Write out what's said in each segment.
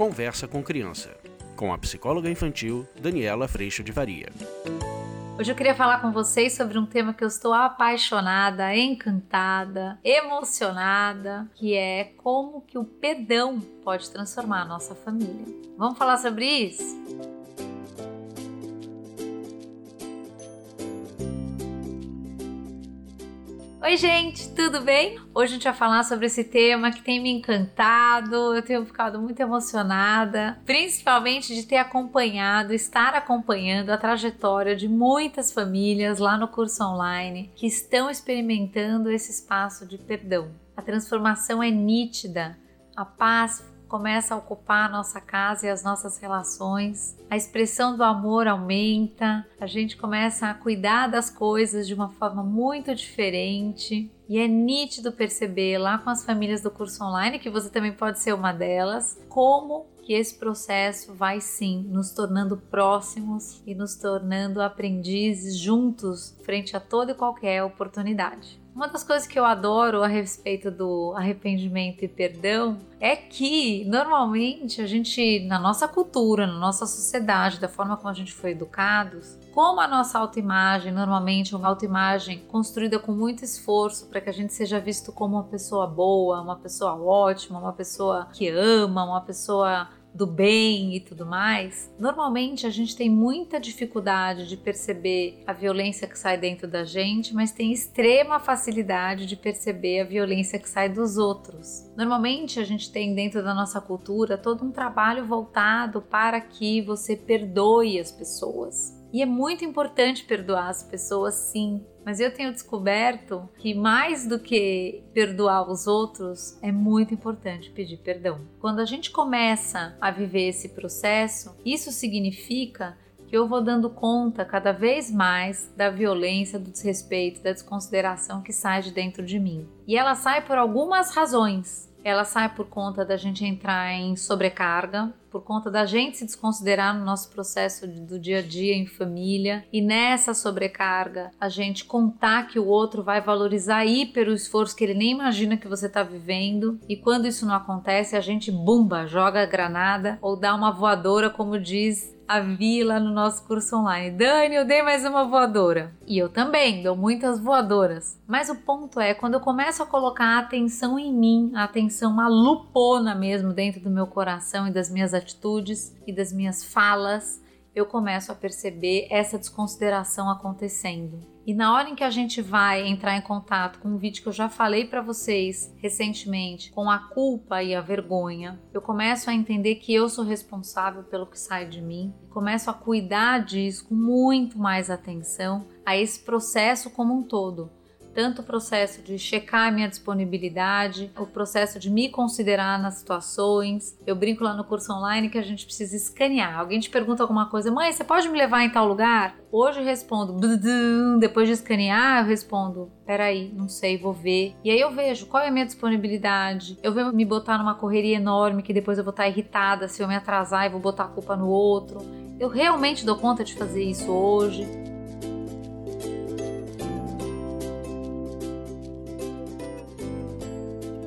Conversa com Criança, com a psicóloga infantil Daniela Freixo de Varia. Hoje eu queria falar com vocês sobre um tema que eu estou apaixonada, encantada, emocionada, que é como que o perdão pode transformar a nossa família. Vamos falar sobre isso? Oi, gente, tudo bem? Hoje a gente vai falar sobre esse tema que tem me encantado, eu tenho ficado muito emocionada, principalmente de ter acompanhado, estar acompanhando a trajetória de muitas famílias lá no curso online que estão experimentando esse espaço de perdão. A transformação é nítida, a paz começa a ocupar a nossa casa e as nossas relações, a expressão do amor aumenta, a gente começa a cuidar das coisas de uma forma muito diferente. E é nítido perceber lá com as famílias do curso online, que você também pode ser uma delas, como que esse processo vai sim nos tornando próximos e nos tornando aprendizes juntos frente a toda e qualquer oportunidade. Uma das coisas que eu adoro a respeito do arrependimento e perdão é que normalmente a gente, na nossa cultura, na nossa sociedade, da forma como a gente foi educados, como a nossa autoimagem, normalmente uma autoimagem construída com muito esforço para que a gente seja visto como uma pessoa boa, uma pessoa ótima, uma pessoa que ama, uma pessoa do bem e tudo mais, normalmente a gente tem muita dificuldade de perceber a violência que sai dentro da gente, mas tem extrema facilidade de perceber a violência que sai dos outros. Normalmente a gente tem dentro da nossa cultura todo um trabalho voltado para que você perdoe as pessoas. E é muito importante perdoar as pessoas, sim. Mas eu tenho descoberto que mais do que perdoar os outros, é muito importante pedir perdão. Quando a gente começa a viver esse processo, isso significa que eu vou dando conta cada vez mais da violência, do desrespeito, da desconsideração que sai de dentro de mim. E ela sai por algumas razões. Ela sai por conta da gente entrar em sobrecarga, por conta da gente se desconsiderar no nosso processo do dia a dia em família e nessa sobrecarga a gente contar que o outro vai valorizar hiper o esforço que ele nem imagina que você está vivendo e quando isso não acontece a gente bumba, joga a granada ou dá uma voadora como diz a Vi lá no nosso curso online. Dani, eu dei mais uma voadora. E eu também dou muitas voadoras. Mas o ponto é, quando eu começo a colocar a atenção em mim, a atenção, uma lupona mesmo dentro do meu coração e das minhas atitudes e das minhas falas, eu começo a perceber essa desconsideração acontecendo. E na hora em que a gente vai entrar em contato com um vídeo que eu já falei para vocês recentemente, com a culpa e a vergonha, eu começo a entender que eu sou responsável pelo que sai de mim, começo a cuidar disso com muito mais atenção a esse processo como um todo tanto o processo de checar minha disponibilidade, o processo de me considerar nas situações. Eu brinco lá no curso online que a gente precisa escanear. Alguém te pergunta alguma coisa, mãe, você pode me levar em tal lugar? Hoje eu respondo, depois de escanear, eu respondo, peraí, não sei, vou ver. E aí eu vejo qual é a minha disponibilidade. Eu vou me botar numa correria enorme que depois eu vou estar irritada se eu me atrasar e vou botar a culpa no outro. Eu realmente dou conta de fazer isso hoje.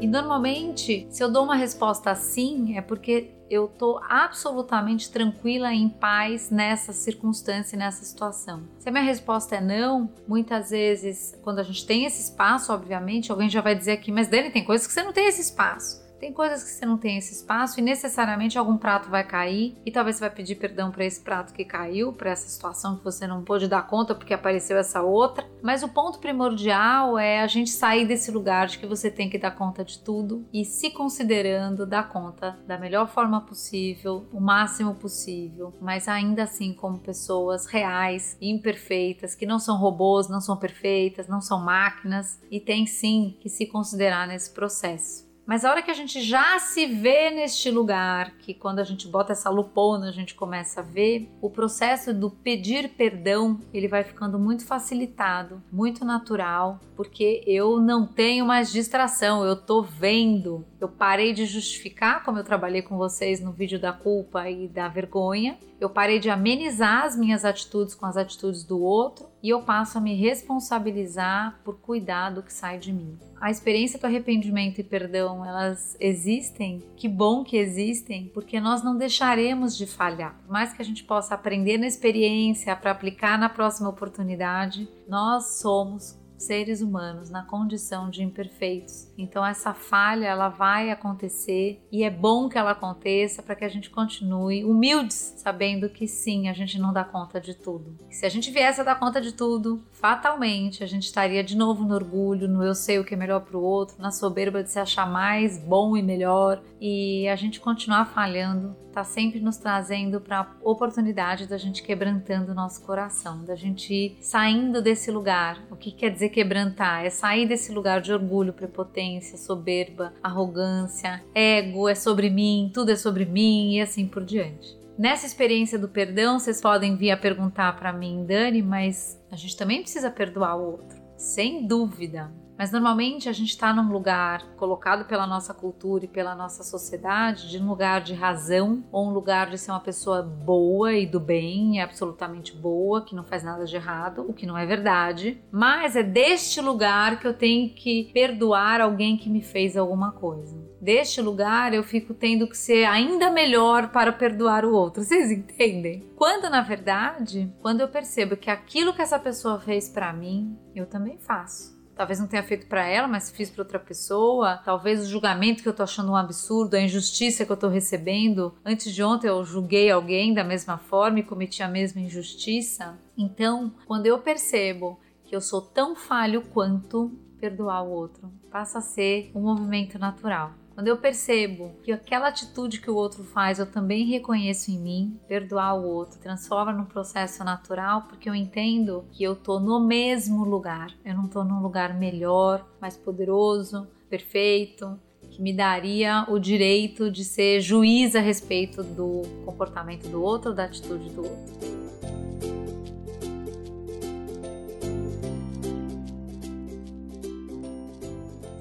E normalmente, se eu dou uma resposta assim, é porque eu tô absolutamente tranquila em paz nessa circunstância, nessa situação. Se a minha resposta é não, muitas vezes, quando a gente tem esse espaço, obviamente, alguém já vai dizer aqui, mas Dani, tem coisas que você não tem esse espaço. Tem coisas que você não tem esse espaço e necessariamente algum prato vai cair e talvez você vai pedir perdão para esse prato que caiu, para essa situação que você não pôde dar conta porque apareceu essa outra. Mas o ponto primordial é a gente sair desse lugar de que você tem que dar conta de tudo e se considerando dar conta da melhor forma possível, o máximo possível, mas ainda assim como pessoas reais, imperfeitas, que não são robôs, não são perfeitas, não são máquinas e tem sim que se considerar nesse processo. Mas a hora que a gente já se vê neste lugar, que quando a gente bota essa lupona, a gente começa a ver, o processo do pedir perdão, ele vai ficando muito facilitado, muito natural, porque eu não tenho mais distração, eu tô vendo, Eu parei de justificar, como eu trabalhei com vocês no vídeo da culpa e da vergonha. Eu parei de amenizar as minhas atitudes com as atitudes do outro e eu passo a me responsabilizar por cuidar do que sai de mim. A experiência do arrependimento e perdão, elas existem, que bom que existem, porque nós não deixaremos de falhar. Por mais que a gente possa aprender na experiência para aplicar na próxima oportunidade, nós somos seres humanos na condição de imperfeitos. Então essa falha ela vai acontecer e é bom que ela aconteça para que a gente continue humildes, sabendo que sim, a gente não dá conta de tudo. Se a gente viesse a dar conta de tudo, fatalmente a gente estaria de novo no orgulho, no eu sei o que é melhor para o outro, na soberba de se achar mais bom e melhor e a gente continuar falhando está sempre nos trazendo para a oportunidade da gente quebrantando o nosso coração, da gente ir saindo desse lugar. O que quer dizer quebrantar? É sair desse lugar de orgulho, prepotência, soberba, arrogância, ego, é sobre mim, tudo é sobre mim e assim por diante. Nessa experiência do perdão, vocês podem vir a perguntar para mim, Dani, mas a gente também precisa perdoar o outro, sem dúvida. Mas normalmente a gente está num lugar colocado pela nossa cultura e pela nossa sociedade de um lugar de razão ou um lugar de ser uma pessoa boa e do bem, absolutamente boa, que não faz nada de errado, o que não é verdade. Mas é deste lugar que eu tenho que perdoar alguém que me fez alguma coisa. Deste lugar eu fico tendo que ser ainda melhor para perdoar o outro. Vocês entendem? Quando na verdade, quando eu percebo que aquilo que essa pessoa fez para mim, eu também faço. Talvez não tenha feito para ela, mas fiz para outra pessoa. Talvez o julgamento que eu tô achando um absurdo, a injustiça que eu tô recebendo. Antes de ontem eu julguei alguém da mesma forma e cometi a mesma injustiça. Então, quando eu percebo que eu sou tão falho quanto perdoar o outro, passa a ser um movimento natural. Quando eu percebo que aquela atitude que o outro faz eu também reconheço em mim, perdoar o outro transforma num processo natural, porque eu entendo que eu tô no mesmo lugar. Eu não tô num lugar melhor, mais poderoso, perfeito, que me daria o direito de ser juiz a respeito do comportamento do outro, da atitude do outro.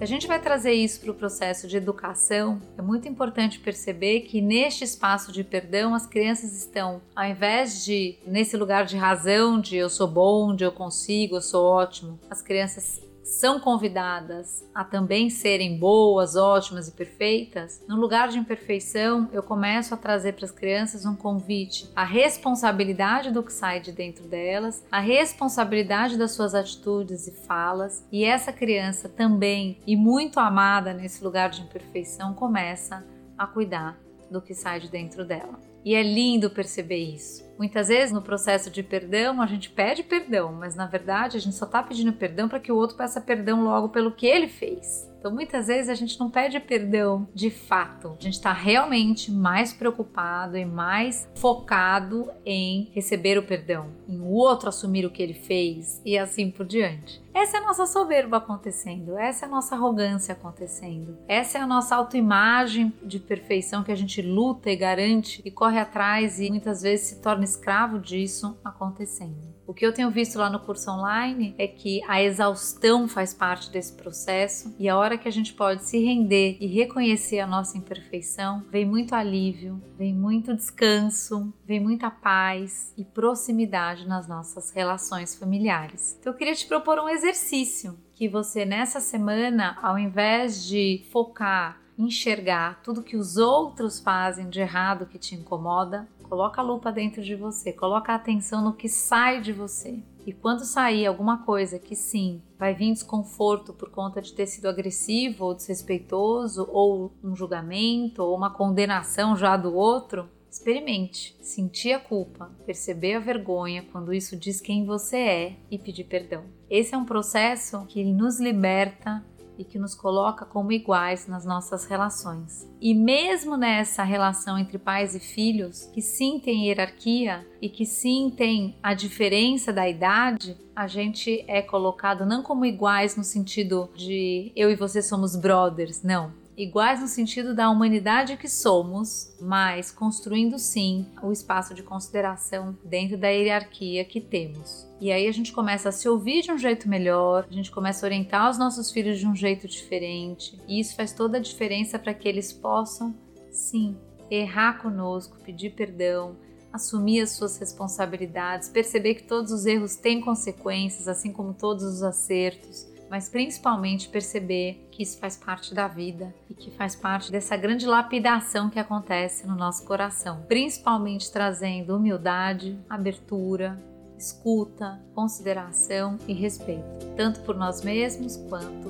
A gente vai trazer isso para o processo de educação, é muito importante perceber que neste espaço de perdão as crianças estão, ao invés de nesse lugar de razão, de eu sou bom, de eu consigo, eu sou ótimo, as crianças são convidadas a também serem boas, ótimas e perfeitas, no lugar de imperfeição, eu começo a trazer para as crianças um convite à responsabilidade do que sai de dentro delas, a responsabilidade das suas atitudes e falas, e essa criança também, e muito amada nesse lugar de imperfeição, começa a cuidar do que sai de dentro dela. E é lindo perceber isso. Muitas vezes no processo de perdão a gente pede perdão, mas na verdade a gente só está pedindo perdão para que o outro peça perdão logo pelo que ele fez. Então muitas vezes a gente não pede perdão de fato, a gente está realmente mais preocupado e mais focado em receber o perdão, em o outro assumir o que ele fez e assim por diante. Essa é a nossa soberba acontecendo, essa é a nossa arrogância acontecendo, essa é a nossa autoimagem de perfeição que a gente luta e garante e corre atrás e muitas vezes se torna escravo disso acontecendo. O que eu tenho visto lá no curso online é que a exaustão faz parte desse processo e a hora que a gente pode se render e reconhecer a nossa imperfeição, vem muito alívio, vem muito descanso, vem muita paz e proximidade nas nossas relações familiares. Então eu queria te propor um exercício que você nessa semana, ao invés de focar enxergar tudo que os outros fazem de errado que te incomoda, Coloca a lupa dentro de você, coloca a atenção no que sai de você. E quando sair alguma coisa que sim, vai vir desconforto por conta de ter sido agressivo ou desrespeitoso, ou um julgamento, ou uma condenação já do outro, experimente sentir a culpa, perceber a vergonha quando isso diz quem você é e pedir perdão. Esse é um processo que nos liberta e que nos coloca como iguais nas nossas relações. E mesmo nessa relação entre pais e filhos, que sim tem hierarquia e que sim tem a diferença da idade, a gente é colocado não como iguais no sentido de eu e você somos brothers, não. Iguais no sentido da humanidade que somos, mas construindo sim o espaço de consideração dentro da hierarquia que temos. E aí a gente começa a se ouvir de um jeito melhor, a gente começa a orientar os nossos filhos de um jeito diferente, e isso faz toda a diferença para que eles possam, sim, errar conosco, pedir perdão, assumir as suas responsabilidades, perceber que todos os erros têm consequências, assim como todos os acertos, mas principalmente perceber que isso faz parte da vida e que faz parte dessa grande lapidação que acontece no nosso coração, principalmente trazendo humildade, abertura, escuta, consideração e respeito, tanto por nós mesmos quanto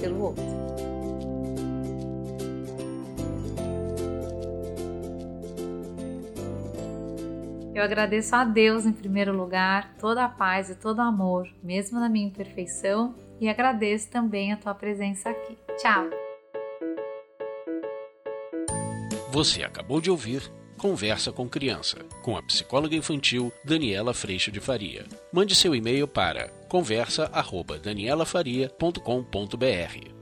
pelo outro. Eu agradeço a Deus em primeiro lugar, toda a paz e todo o amor, mesmo na minha imperfeição, e agradeço também a tua presença aqui. Tchau! Você acabou de ouvir Conversa com Criança, com a psicóloga infantil Daniela Freixo de Faria. Mande seu e-mail para conversa@danielafaria.com.br.